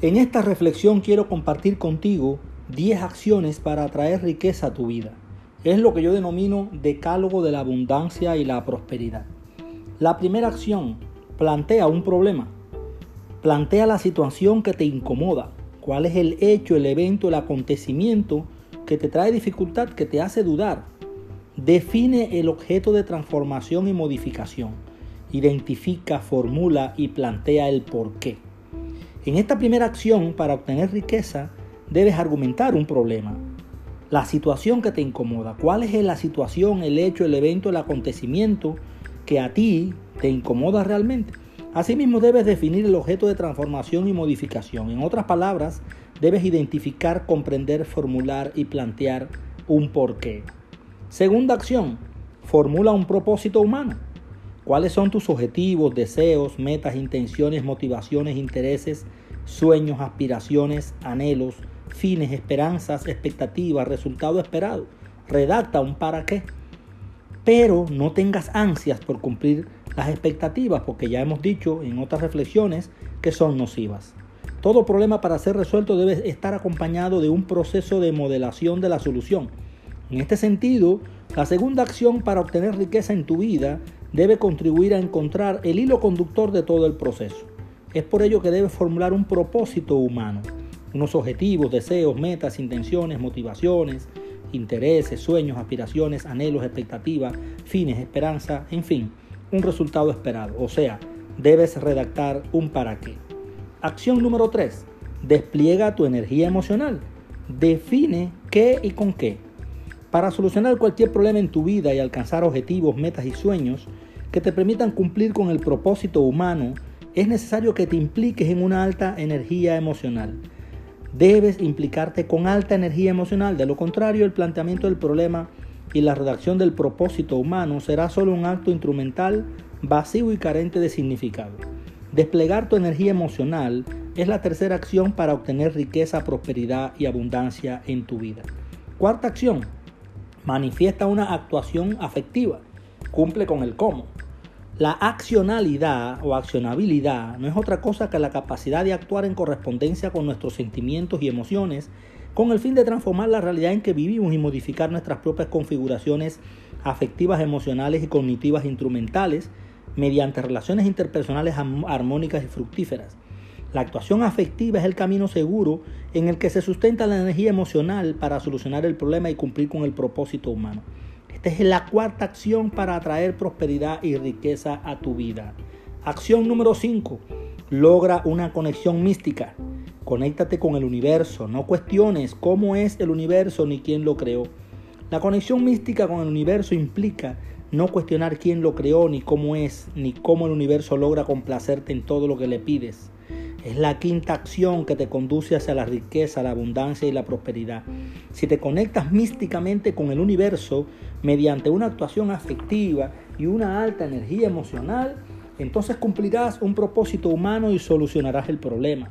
En esta reflexión quiero compartir contigo 10 acciones para atraer riqueza a tu vida. Es lo que yo denomino decálogo de la abundancia y la prosperidad. La primera acción, plantea un problema. Plantea la situación que te incomoda. ¿Cuál es el hecho, el evento, el acontecimiento que te trae dificultad, que te hace dudar? Define el objeto de transformación y modificación. Identifica, formula y plantea el porqué. En esta primera acción, para obtener riqueza, debes argumentar un problema. La situación que te incomoda. ¿Cuál es la situación, el hecho, el evento, el acontecimiento que a ti te incomoda realmente? Asimismo, debes definir el objeto de transformación y modificación. En otras palabras, debes identificar, comprender, formular y plantear un porqué. Segunda acción, formula un propósito humano. ¿Cuáles son tus objetivos, deseos, metas, intenciones, motivaciones, intereses, sueños, aspiraciones, anhelos, fines, esperanzas, expectativas, resultado esperado? Redacta un para qué. Pero no tengas ansias por cumplir las expectativas, porque ya hemos dicho en otras reflexiones que son nocivas. Todo problema para ser resuelto debe estar acompañado de un proceso de modelación de la solución. En este sentido, la segunda acción para obtener riqueza en tu vida debe contribuir a encontrar el hilo conductor de todo el proceso. Es por ello que debes formular un propósito humano, unos objetivos, deseos, metas, intenciones, motivaciones, intereses, sueños, aspiraciones, anhelos, expectativas, fines, esperanza, en fin, un resultado esperado. O sea, debes redactar un para qué. Acción número 3. Despliega tu energía emocional. Define qué y con qué. Para solucionar cualquier problema en tu vida y alcanzar objetivos, metas y sueños que te permitan cumplir con el propósito humano, es necesario que te impliques en una alta energía emocional. Debes implicarte con alta energía emocional, de lo contrario el planteamiento del problema y la redacción del propósito humano será solo un acto instrumental, vacío y carente de significado. Desplegar tu energía emocional es la tercera acción para obtener riqueza, prosperidad y abundancia en tu vida. Cuarta acción, manifiesta una actuación afectiva, cumple con el cómo. La accionalidad o accionabilidad no es otra cosa que la capacidad de actuar en correspondencia con nuestros sentimientos y emociones con el fin de transformar la realidad en que vivimos y modificar nuestras propias configuraciones afectivas, emocionales y cognitivas instrumentales mediante relaciones interpersonales armónicas y fructíferas. La actuación afectiva es el camino seguro en el que se sustenta la energía emocional para solucionar el problema y cumplir con el propósito humano. Esta es la cuarta acción para atraer prosperidad y riqueza a tu vida. Acción número 5. Logra una conexión mística. Conéctate con el universo. No cuestiones cómo es el universo ni quién lo creó. La conexión mística con el universo implica no cuestionar quién lo creó, ni cómo es, ni cómo el universo logra complacerte en todo lo que le pides. Es la quinta acción que te conduce hacia la riqueza, la abundancia y la prosperidad. Si te conectas místicamente con el universo mediante una actuación afectiva y una alta energía emocional, entonces cumplirás un propósito humano y solucionarás el problema.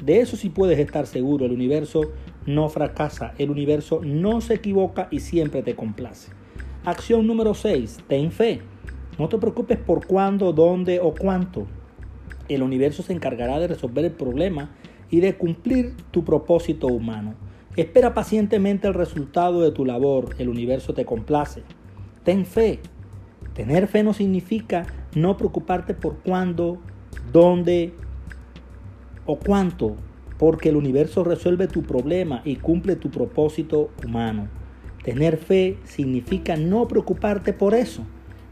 De eso sí puedes estar seguro, el universo no fracasa, el universo no se equivoca y siempre te complace. Acción número 6, ten fe. No te preocupes por cuándo, dónde o cuánto el universo se encargará de resolver el problema y de cumplir tu propósito humano. Espera pacientemente el resultado de tu labor, el universo te complace. Ten fe. Tener fe no significa no preocuparte por cuándo, dónde o cuánto, porque el universo resuelve tu problema y cumple tu propósito humano. Tener fe significa no preocuparte por eso.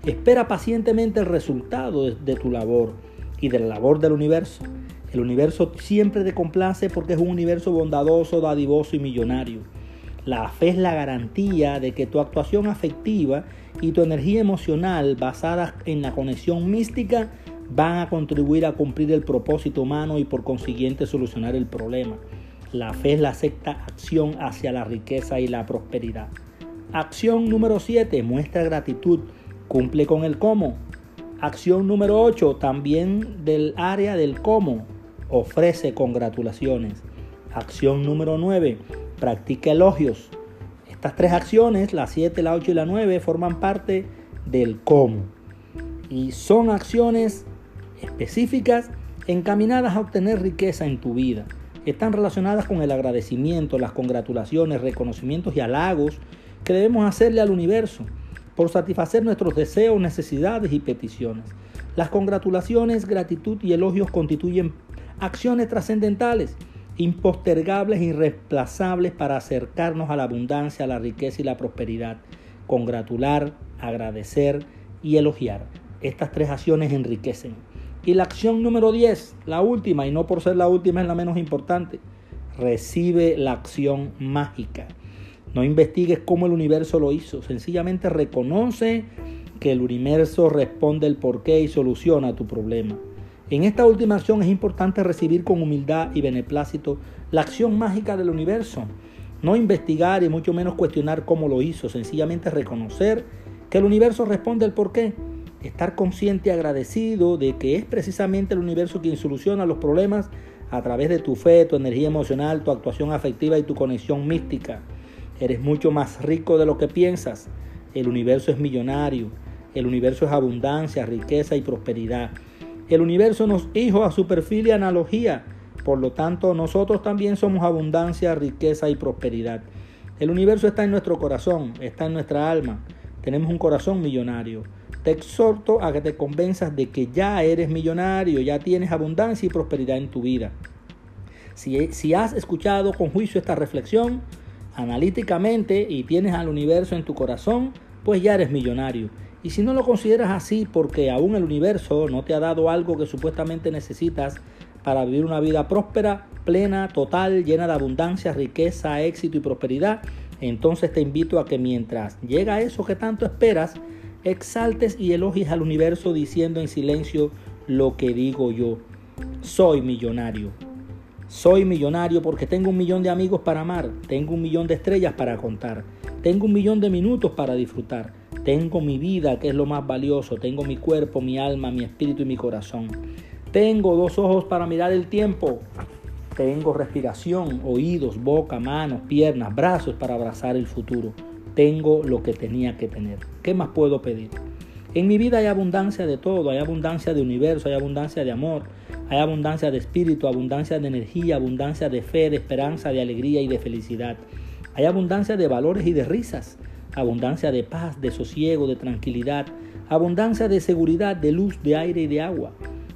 Espera pacientemente el resultado de, de tu labor y de la labor del universo. El universo siempre te complace porque es un universo bondadoso, dadivoso y millonario. La fe es la garantía de que tu actuación afectiva y tu energía emocional basada en la conexión mística van a contribuir a cumplir el propósito humano y por consiguiente solucionar el problema. La fe es la sexta acción hacia la riqueza y la prosperidad. Acción número 7. Muestra gratitud. Cumple con el cómo. Acción número 8, también del área del cómo, ofrece congratulaciones. Acción número 9, practica elogios. Estas tres acciones, la 7, la 8 y la 9, forman parte del cómo. Y son acciones específicas encaminadas a obtener riqueza en tu vida. están relacionadas con el agradecimiento, las congratulaciones, reconocimientos y halagos que debemos hacerle al universo por satisfacer nuestros deseos, necesidades y peticiones. Las congratulaciones, gratitud y elogios constituyen acciones trascendentales, impostergables e irreemplazables para acercarnos a la abundancia, la riqueza y la prosperidad. Congratular, agradecer y elogiar. Estas tres acciones enriquecen. Y la acción número 10, la última, y no por ser la última es la menos importante, recibe la acción mágica. No investigues cómo el universo lo hizo, sencillamente reconoce que el universo responde el porqué y soluciona tu problema. En esta última acción es importante recibir con humildad y beneplácito la acción mágica del universo. No investigar y mucho menos cuestionar cómo lo hizo, sencillamente reconocer que el universo responde el porqué. Estar consciente y agradecido de que es precisamente el universo quien soluciona los problemas a través de tu fe, tu energía emocional, tu actuación afectiva y tu conexión mística. Eres mucho más rico de lo que piensas. El universo es millonario. El universo es abundancia, riqueza y prosperidad. El universo nos hizo a su perfil y analogía. Por lo tanto, nosotros también somos abundancia, riqueza y prosperidad. El universo está en nuestro corazón, está en nuestra alma. Tenemos un corazón millonario. Te exhorto a que te convenzas de que ya eres millonario, ya tienes abundancia y prosperidad en tu vida. Si, si has escuchado con juicio esta reflexión, analíticamente y tienes al universo en tu corazón, pues ya eres millonario. Y si no lo consideras así porque aún el universo no te ha dado algo que supuestamente necesitas para vivir una vida próspera, plena, total, llena de abundancia, riqueza, éxito y prosperidad, entonces te invito a que mientras llega eso que tanto esperas, exaltes y elogies al universo diciendo en silencio lo que digo yo. Soy millonario. Soy millonario porque tengo un millón de amigos para amar, tengo un millón de estrellas para contar, tengo un millón de minutos para disfrutar, tengo mi vida que es lo más valioso, tengo mi cuerpo, mi alma, mi espíritu y mi corazón. Tengo dos ojos para mirar el tiempo, tengo respiración, oídos, boca, manos, piernas, brazos para abrazar el futuro. Tengo lo que tenía que tener. ¿Qué más puedo pedir? En mi vida hay abundancia de todo, hay abundancia de universo, hay abundancia de amor, hay abundancia de espíritu, abundancia de energía, abundancia de fe, de esperanza, de alegría y de felicidad. Hay abundancia de valores y de risas, abundancia de paz, de sosiego, de tranquilidad, abundancia de seguridad, de luz, de aire y de agua.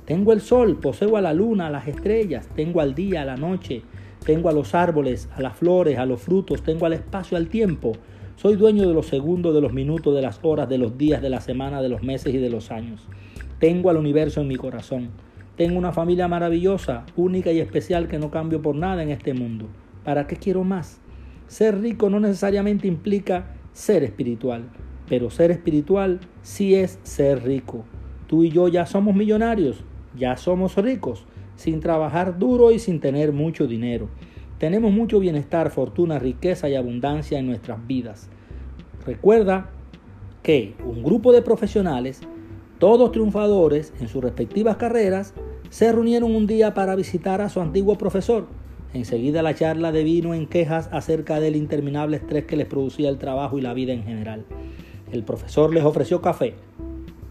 Tengo el sol, poseo a la luna, a las estrellas, tengo al día, a la noche, tengo a los árboles, a las flores, a los frutos, tengo al espacio, al tiempo. Soy dueño de los segundos, de los minutos, de las horas, de los días, de la semana, de los meses y de los años. Tengo al universo en mi corazón. Tengo una familia maravillosa, única y especial que no cambio por nada en este mundo. ¿Para qué quiero más? Ser rico no necesariamente implica ser espiritual, pero ser espiritual sí es ser rico. Tú y yo ya somos millonarios, ya somos ricos, sin trabajar duro y sin tener mucho dinero. Tenemos mucho bienestar, fortuna, riqueza y abundancia en nuestras vidas. Recuerda que un grupo de profesionales, todos triunfadores en sus respectivas carreras, se reunieron un día para visitar a su antiguo profesor. Enseguida la charla devino en quejas acerca del interminable estrés que les producía el trabajo y la vida en general. El profesor les ofreció café.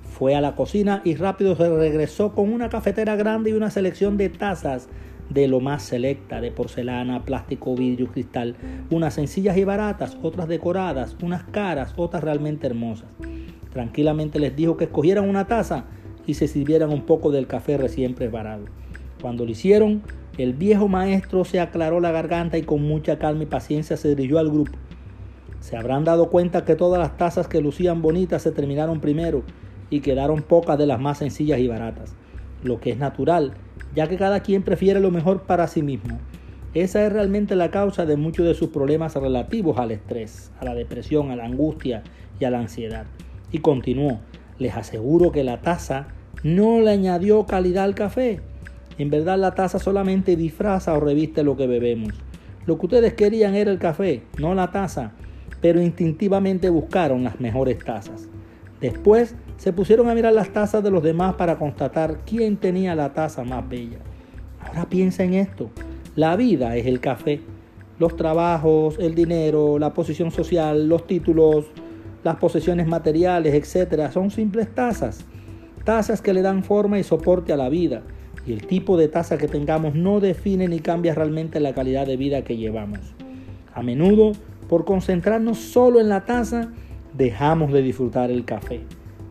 Fue a la cocina y rápido se regresó con una cafetera grande y una selección de tazas de lo más selecta, de porcelana, plástico, vidrio, cristal, unas sencillas y baratas, otras decoradas, unas caras, otras realmente hermosas. Tranquilamente les dijo que escogieran una taza y se sirvieran un poco del café recién preparado. Cuando lo hicieron, el viejo maestro se aclaró la garganta y con mucha calma y paciencia se dirigió al grupo. Se habrán dado cuenta que todas las tazas que lucían bonitas se terminaron primero y quedaron pocas de las más sencillas y baratas, lo que es natural, ya que cada quien prefiere lo mejor para sí mismo. Esa es realmente la causa de muchos de sus problemas relativos al estrés, a la depresión, a la angustia y a la ansiedad. Y continuó, les aseguro que la taza no le añadió calidad al café. En verdad la taza solamente disfraza o reviste lo que bebemos. Lo que ustedes querían era el café, no la taza, pero instintivamente buscaron las mejores tazas. Después se pusieron a mirar las tazas de los demás para constatar quién tenía la taza más bella. Ahora piensa en esto. La vida es el café. Los trabajos, el dinero, la posición social, los títulos, las posesiones materiales, etc. son simples tazas tazas que le dan forma y soporte a la vida, y el tipo de taza que tengamos no define ni cambia realmente la calidad de vida que llevamos. A menudo, por concentrarnos solo en la taza, dejamos de disfrutar el café.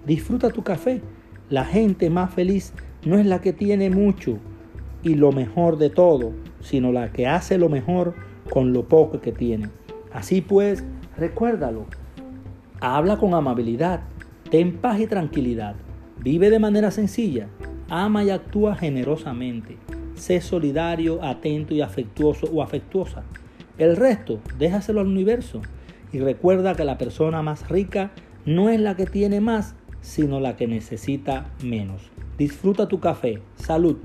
Disfruta tu café. La gente más feliz no es la que tiene mucho y lo mejor de todo, sino la que hace lo mejor con lo poco que tiene. Así pues, recuérdalo. Habla con amabilidad, ten paz y tranquilidad. Vive de manera sencilla. Ama y actúa generosamente. Sé solidario, atento y afectuoso o afectuosa. El resto, déjaselo al universo. Y recuerda que la persona más rica no es la que tiene más, sino la que necesita menos. Disfruta tu café. Salud.